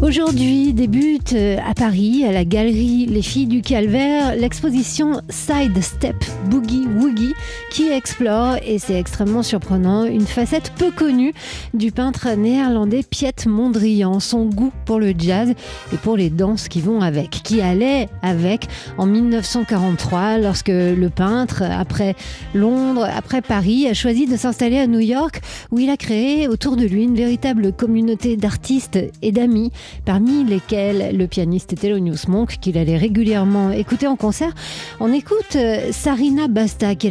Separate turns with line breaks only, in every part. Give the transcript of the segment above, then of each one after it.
Aujourd'hui débute euh, à Paris, à la galerie Les Filles du Calvaire, l'exposition Side Step Boogie Woogie qui explore, et c'est extrêmement surprenant, une facette peu connue du peintre néerlandais Piet Mondrian, son goût pour le jazz et pour les danses qui vont avec, qui allait avec en 1943 lorsque le peintre, après Londres, après Paris, a choisi de s'installer à New York où il a créé autour de lui une véritable communauté d'artistes et d'amis parmi lesquels le pianiste Thelonious Monk, qu'il allait régulièrement écouter en concert. On écoute euh, Sarina Basta, qui est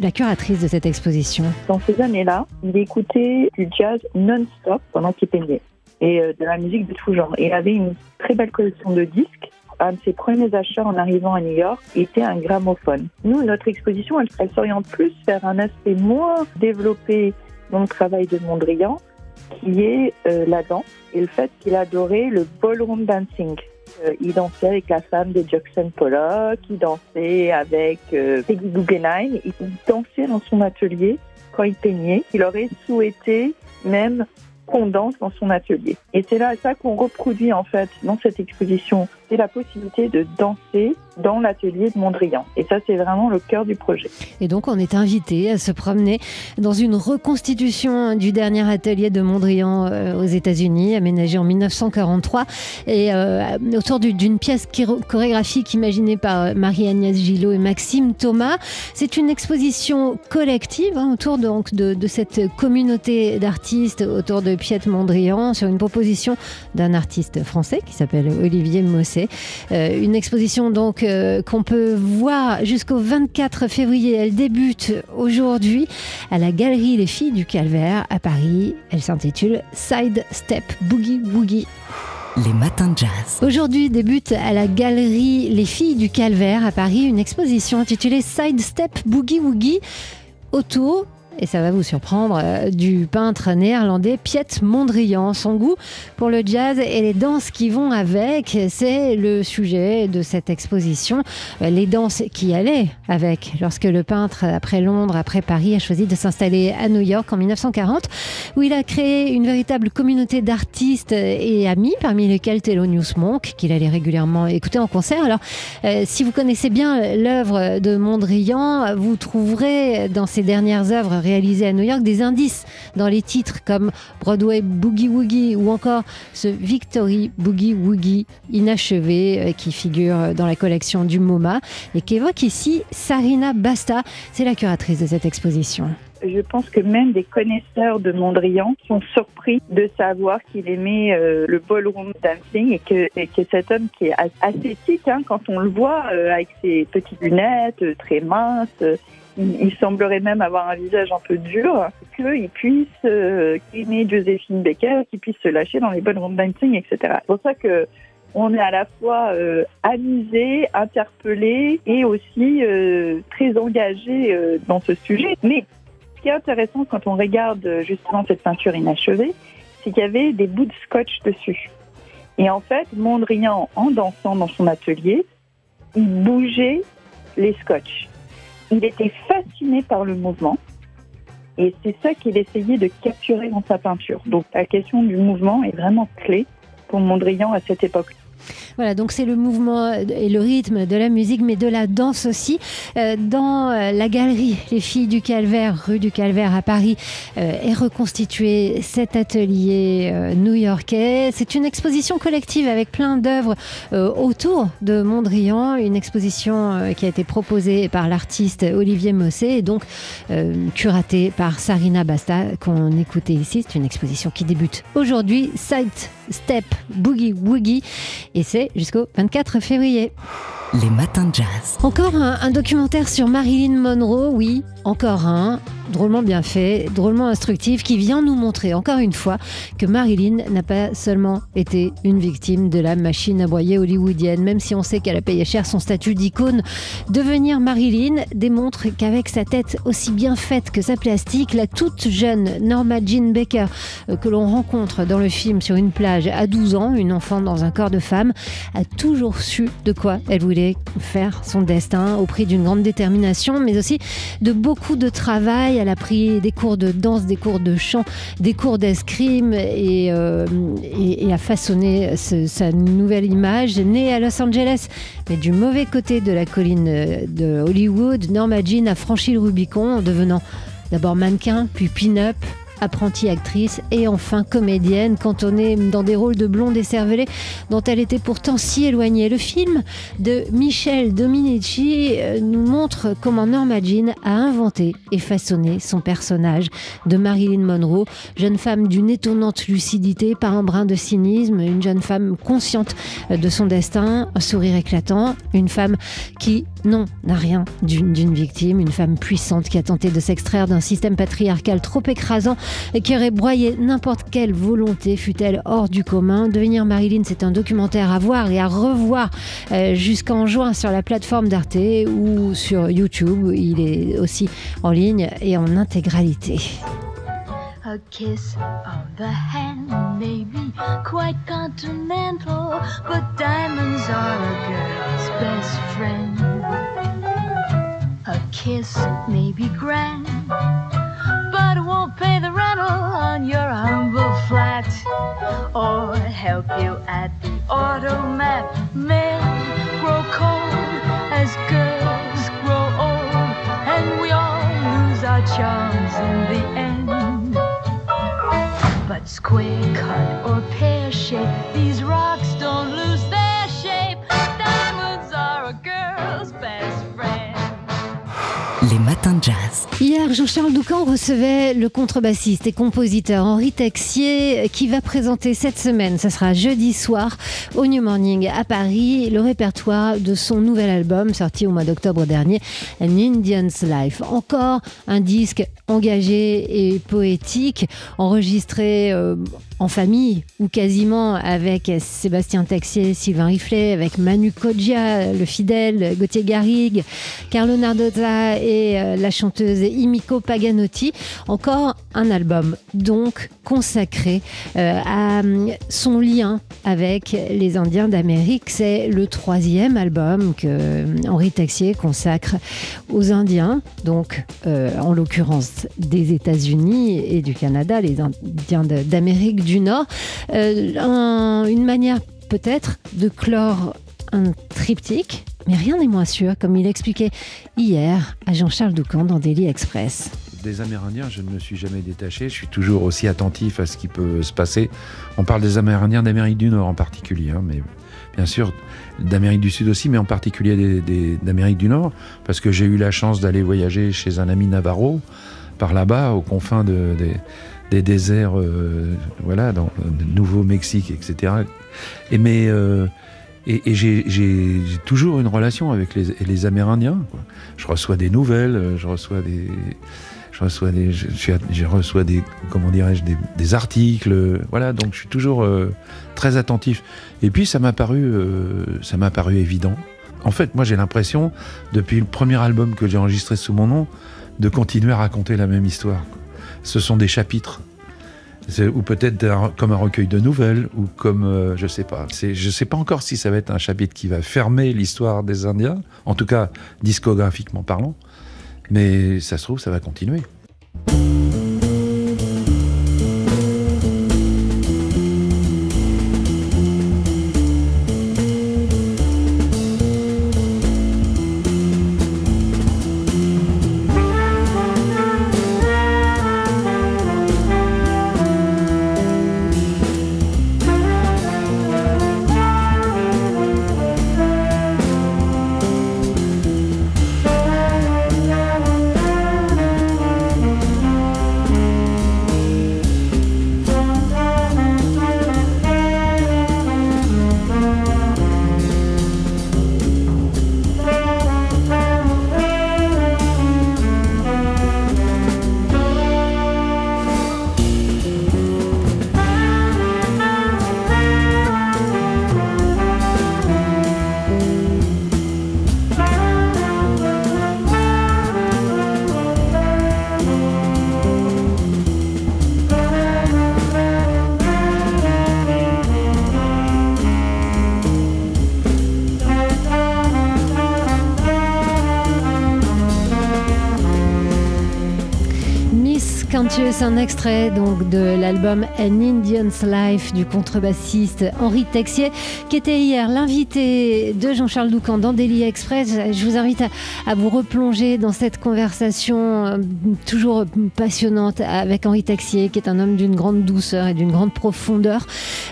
la, curatrice de cette exposition.
Dans ces années-là, il écoutait du jazz non-stop pendant qu'il peignait et euh, de la musique de tout genre. Il avait une très belle collection de disques un de ses premiers achats en arrivant à New York était un gramophone. Nous, notre exposition, elle s'oriente plus vers un aspect moins développé dans le travail de Mondrian, qui est euh, la danse et le fait qu'il adorait le ballroom dancing. Euh, il dansait avec la femme de Jackson Pollock, il dansait avec euh, Peggy Guggenheim, il dansait dans son atelier quand il peignait. Il aurait souhaité même qu'on danse dans son atelier. Et c'est là ça qu'on reproduit en fait dans cette exposition, c'est la possibilité de danser dans l'atelier de Mondrian. Et ça, c'est vraiment le cœur du projet.
Et donc, on est invité à se promener dans une reconstitution du dernier atelier de Mondrian euh, aux États-Unis, aménagé en 1943, et euh, autour d'une pièce chorégraphique imaginée par Marie-Agnès Gillot et Maxime Thomas. C'est une exposition collective hein, autour donc de, cette communauté d'artistes autour de Piet Mondrian sur une proposition d'un artiste français qui s'appelle Olivier Mosset. Euh, une exposition donc euh, qu'on peut voir jusqu'au 24 février. Elle débute aujourd'hui à la galerie Les Filles du Calvaire à Paris. Elle s'intitule Side Step Boogie Woogie.
Les matins de jazz.
Aujourd'hui débute à la galerie Les Filles du Calvaire à Paris une exposition intitulée Side Step Boogie Woogie autour et ça va vous surprendre, euh, du peintre néerlandais Piet Mondrian. Son goût pour le jazz et les danses qui vont avec, c'est le sujet de cette exposition. Euh, les danses qui allaient avec lorsque le peintre, après Londres, après Paris, a choisi de s'installer à New York en 1940, où il a créé une véritable communauté d'artistes et amis, parmi lesquels Thelonious Monk, qu'il allait régulièrement écouter en concert. Alors, euh, si vous connaissez bien l'œuvre de Mondrian, vous trouverez dans ses dernières œuvres réalisé à New York des indices dans les titres comme Broadway Boogie Woogie ou encore ce Victory Boogie Woogie inachevé euh, qui figure dans la collection du MoMA et qu'évoque ici Sarina Basta. C'est la curatrice de cette exposition.
Je pense que même des connaisseurs de Mondrian sont surpris de savoir qu'il aimait euh, le ballroom dancing et que, que, cet homme qui est assez hein, quand on le voit euh, avec ses petites lunettes, très minces, il, semblerait même avoir un visage un peu dur, qu'il puisse euh, aimer Joséphine Baker, qu'il puisse se lâcher dans les bonnes room dancing, etc. C'est pour ça que on est à la fois euh, amusé, interpellé et aussi euh, très engagé euh, dans ce sujet. Mais ce qui est intéressant quand on regarde justement cette peinture inachevée, c'est qu'il y avait des bouts de scotch dessus. Et en fait, Mondrian, en dansant dans son atelier, il bougeait les scotch il était fasciné par le mouvement. Et c'est ça qu'il essayait de capturer dans sa peinture. Donc la question du mouvement est vraiment clé pour Mondrian à cette époque.
Voilà, donc c'est le mouvement et le rythme de la musique, mais de la danse aussi. Euh, dans euh, la galerie Les Filles du Calvaire, rue du Calvaire à Paris, euh, est reconstitué cet atelier new-yorkais. C'est une exposition collective avec plein d'œuvres autour de Mondrian, une exposition qui a été proposée par l'artiste Olivier Mossé et donc curatée par Sarina Basta qu'on écoutait ici. C'est une exposition qui débute aujourd'hui. Side Step Boogie Woogie et c'est jusqu'au 24 février.
Les matins de jazz.
Encore un, documentaire sur Marilyn Monroe, oui, encore un, drôlement bien fait, drôlement instructif, qui vient nous montrer encore une fois que Marilyn n'a pas seulement été une victime de la machine à broyer hollywoodienne, même si on sait qu'elle a payé cher son statut d'icône. Devenir Marilyn démontre qu'avec sa tête aussi bien faite que sa plastique, la toute jeune Norma Jean Baker, euh, que l'on rencontre dans le film sur une plage à 12 ans, une enfant dans un corps de femme, a toujours su de quoi elle voulait faire son destin au prix d'une grande détermination, mais aussi de beaucoup de travail. Elle a pris des cours de danse, des cours de chant, des cours d'escrime et, euh, et, a façonné sa nouvelle image. Née à Los Angeles, mais du mauvais côté de la colline de Hollywood, Norma Jean a franchi le Rubicon en devenant d'abord mannequin, puis pin-up, apprentie actrice et enfin comédienne, cantonnée dans des rôles de blonde écervelée dont elle était pourtant si éloignée. Le film de Michel Dominici euh, nous montre comment Norma Jean a inventé et façonné son personnage de Marilyn Monroe, jeune femme d'une étonnante lucidité, par un brin de cynisme, une jeune femme consciente de son destin, un sourire éclatant, une femme qui, non, n'a rien d'une victime, une femme puissante qui a tenté de s'extraire d'un système patriarcal trop écrasant et qui aurait broyé n'importe quelle volonté, fut-elle hors du commun. Devenir Marilyn, c'est un documentaire à voir et à revoir euh, jusqu'en juin sur la plateforme d'Arte ou sur YouTube. Il est aussi en ligne et en intégralité. A kiss on the hand may be quite continental, but diamonds are a girl's best friend. A kiss may be grand. but it won't pay the rental on your humble flat or help you at the automat. Square cut or pear shape, these rocks Hier, Jean-Charles Doucan recevait le contrebassiste et compositeur Henri Texier qui va présenter cette semaine, ça sera jeudi soir, au New Morning à Paris, le répertoire de son nouvel album sorti au mois d'octobre dernier, An Indian's Life. Encore un disque engagé et poétique, enregistré euh, en famille ou quasiment avec Sébastien Texier, Sylvain Riflet, avec Manu Kodja, le fidèle, Gauthier Garrigue, Carlo Nardozza et euh, la chanteuse Imiko Paganotti. Encore un album donc consacré euh, à son lien avec les Indiens d'Amérique. C'est le troisième album que Henri Texier consacre aux Indiens, donc en l'occurrence des États-Unis et du Canada, les Indiens d'Amérique du Nord. Euh, une manière peut-être de clore un triptyque, mais rien n'est moins sûr, comme il expliquait hier à Jean-Charles Doucan dans Daily Express.
Des Amérindiens, je ne me suis jamais détaché, je suis toujours aussi attentif à ce qui peut se passer. On parle des Amérindiens d'Amérique du Nord en particulier, hein, mais bien sûr d'Amérique du Sud aussi, mais en particulier d'Amérique du Nord, parce que j'ai eu la chance d'aller voyager chez un ami Navarro, par là-bas, aux confins de, des déserts, euh, voilà, dans le Nouveau-Mexique, etc. Et mais euh, et, j'ai toujours une relation avec les, Amérindiens. Je reçois des nouvelles, je reçois des, je reçois des, je, reçois des, comment dirais-je, des, articles. Voilà, donc je suis toujours euh, très attentif. Et puis ça m'a paru, ça m'a paru évident. En fait, moi j'ai l'impression, depuis le premier album que j'ai enregistré sous mon nom, de continuer à raconter la même histoire. Ce sont des chapitres. Ou peut-être comme un recueil de nouvelles, ou comme, euh, je sais pas. Je sais pas encore si ça va être un chapitre qui va fermer l'histoire des Indiens, en tout cas discographiquement parlant, mais ça se trouve, ça va continuer.
Cantus, un extrait donc de l'album An Indian's Life du contrebassiste Henri Texier, qui était hier l'invité de Jean-Charles Doucan dans Daily Express. Je vous invite à, vous replonger dans cette conversation euh, toujours passionnante avec Henri Texier, qui est un homme d'une grande douceur et d'une grande profondeur,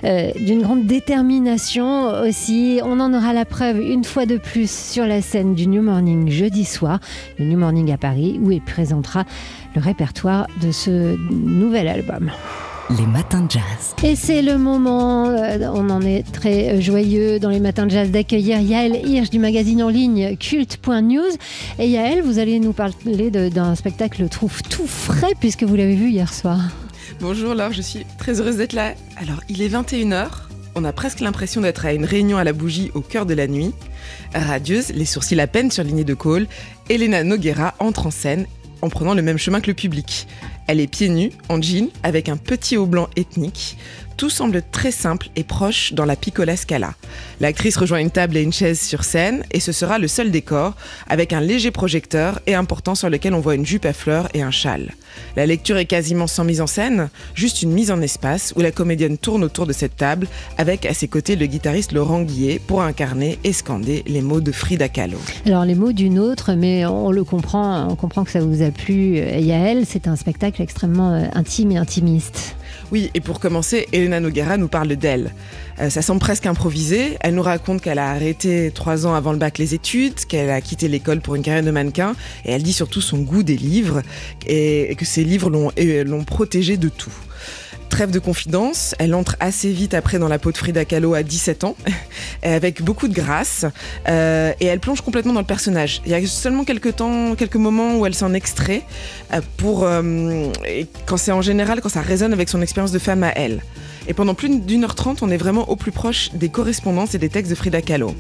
euh, d'une grande détermination aussi. On en aura la preuve une fois de plus sur la scène du New Morning jeudi soir, le New Morning à Paris, où il présentera le répertoire de ce nouvel album.
Les matins de jazz.
Et c'est le moment, euh, on en est très joyeux dans les matins de jazz d'accueillir Yael Hirsch du magazine en ligne culte.news. Et Yael, vous allez nous parler d'un spectacle trouve tout frais puisque vous l'avez vu hier soir.
Bonjour Laure, je suis très heureuse d'être là. Alors, il est 21h, on a presque l'impression d'être à une réunion à la bougie au cœur de la nuit. Radieuse, les sourcils à peine surlignés de col, Elena Noguera entre en scène en prenant le même chemin que le public. Elle est pieds nus, en jean, avec un petit haut blanc ethnique. Tout semble très simple et proche dans la piccola scala. L'actrice rejoint une table et une chaise sur scène et ce sera le seul décor, avec un léger projecteur et un portant sur lequel on voit une jupe à fleurs et un châle. La lecture est quasiment sans mise en scène, juste une mise en espace où la comédienne tourne autour de cette table avec à ses côtés le guitariste Laurent Guillet pour incarner et scander les mots de Frida Kahlo.
Alors les mots d'une autre, mais on le comprend, on comprend que ça vous a plu, Yael, c'est un spectacle extrêmement euh, intime et intimiste.
Oui, et pour commencer, Elena Noguera nous parle d'elle. Euh, ça semble presque improvisé. Elle nous raconte qu'elle a arrêté trois ans avant le bac les études, qu'elle a quitté l'école pour une carrière de mannequin, et elle dit surtout son goût des livres, et, que ces livres l'ont protégée de tout. Trêve de confidence, elle entre assez vite après dans la peau de Frida Kahlo à 17 ans, avec beaucoup de grâce, euh, et elle plonge complètement dans le personnage. Il y a seulement quelques temps, quelques moments où elle s'en extrait, euh, pour, euh, quand c'est en général, quand ça résonne avec son expérience de femme à elle. Et pendant plus d'une heure trente, on est vraiment au plus proche des correspondances et des textes de Frida Kahlo.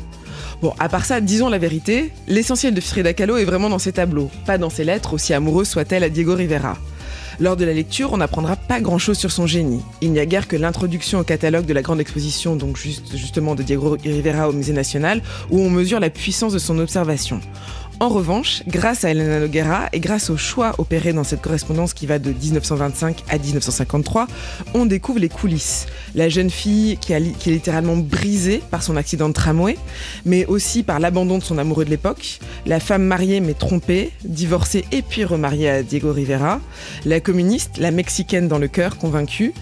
Bon, à part ça, disons la vérité, l'essentiel de Frida Kahlo est vraiment dans ses tableaux, pas dans ses lettres, aussi amoureuses soient-elles à Diego Rivera. Lors de la lecture, on n'apprendra pas grand-chose sur son génie. Il n'y a guère que l'introduction au catalogue de la grande exposition, donc juste, justement de Diego Rivera au Musée national, où on mesure la puissance de son observation. En revanche, grâce à Elena Noguera et grâce au choix opéré dans cette correspondance qui va de 1925 à 1953, on découvre les coulisses. La jeune fille qui, est littéralement brisée par son accident de tramway, mais aussi par l'abandon de son amoureux de l'époque, la femme mariée mais trompée, divorcée et puis remariée à Diego Rivera, la communiste, la mexicaine dans le cœur, convaincue,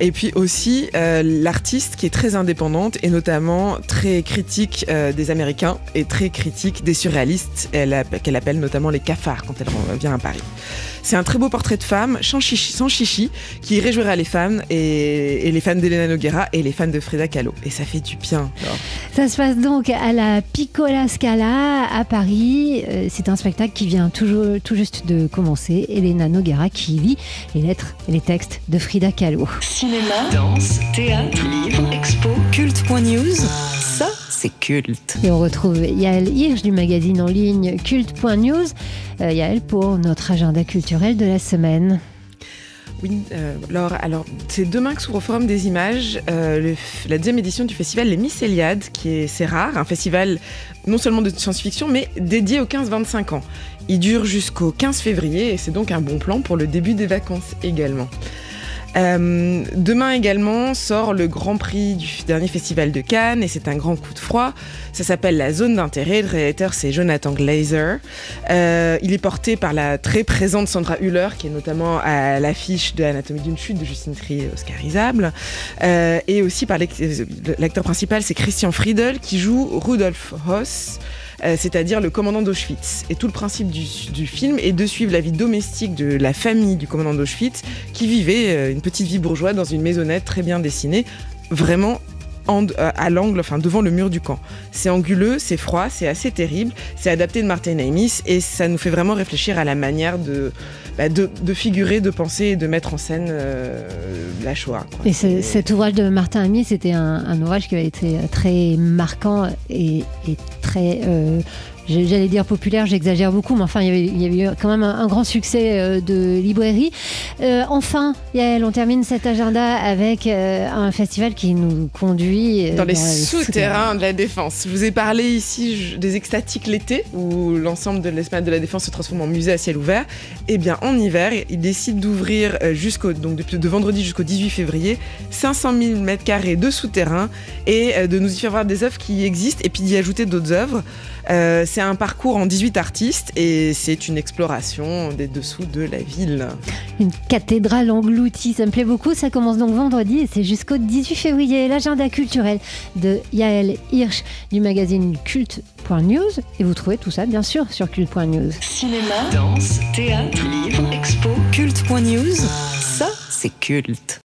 et puis aussi euh, l'artiste qui est très indépendante et notamment très critique euh, des Américains et très critique des surréalistes qu'elle appelle notamment les cafards quand elle vient à Paris. C'est un très beau portrait de femme, sans chichi, qui réjouira les fans et, les fans d'Elena Noguera et les fans de Frida Kahlo. Et ça fait du bien.
Ça se passe donc à la Piccola Scala à Paris. Euh, c'est un spectacle qui vient toujours, tout juste de commencer. Elena Noguera qui lit les lettres et les textes de Frida Kahlo.
Cinéma, danse, théâtre, livre, expo, culte.news. Ça, c'est culte.
Et on retrouve Yael Hirsch du magazine en ligne culte.news. Euh, Yael pour notre agenda culturel de la semaine.
Oui, euh, Laure, alors c'est demain que s'ouvre au Forum des Images euh, la deuxième édition du festival Les Mycéliades, qui est c'est rare, un festival non seulement de science-fiction, mais dédié aux 15-25 ans. Il dure jusqu'au 15 février et c'est donc un bon plan pour le début des vacances également. Euh, demain également sort le Grand Prix du dernier festival de Cannes et c'est un grand coup de froid. Ça s'appelle La Zone d'intérêt. Le réalisateur c'est Jonathan Glazer. Euh, il est porté par la très présente Sandra Hüller qui est notamment à l'affiche de Anatomie d'une chute de Justine Trier oscarisable. Euh, et aussi par l'acteur principal c'est Christian Friedel qui joue Rudolf Hoss. Euh, c'est-à-dire le commandant d'Auschwitz. Et tout le principe du, film est de suivre la vie domestique de la famille du commandant d'Auschwitz, qui vivait euh, une petite vie bourgeoise dans une maisonnette très bien dessinée, vraiment euh, à l'angle, enfin devant le mur du camp. C'est anguleux, c'est froid, c'est assez terrible, c'est adapté de Martin Amis et ça nous fait vraiment réfléchir à la manière de, bah, de, figurer, de penser et de mettre en scène la Shoah.
Et cet ouvrage de Martin Amis, c'était un, ouvrage qui a été très marquant et, et très euh, j'allais dire populaire, j'exagère beaucoup, mais enfin, il y avait, il y avait eu quand même un, un grand succès euh, de librairie. Euh, enfin, Yael, on termine cet agenda avec euh, un festival qui nous conduit
Dans les souterrains de la Défense. Je vous ai parlé ici des extatiques l'été, où l'ensemble de l'esplanade de la Défense se transforme en musée à ciel ouvert. Eh bien, en hiver, ils décident d'ouvrir jusqu'au donc de vendredi jusqu'au 18 février 500 000 mètres carrés de souterrains et de nous y faire voir des œuvres qui existent et puis d'y ajouter d'autres œuvres. Euh, c'est un parcours en 18 artistes et c'est une exploration des dessous de la ville.
Une cathédrale engloutie, ça me plaît beaucoup. Ça commence donc vendredi et c'est jusqu'au 18 février. L'agenda culturel de Yael Hirsch du magazine culte.news. Et vous trouvez tout ça, bien sûr, sur culte.news.
Cinéma, danse, théâtre, livre, expo, culte.news. Ça, c'est culte.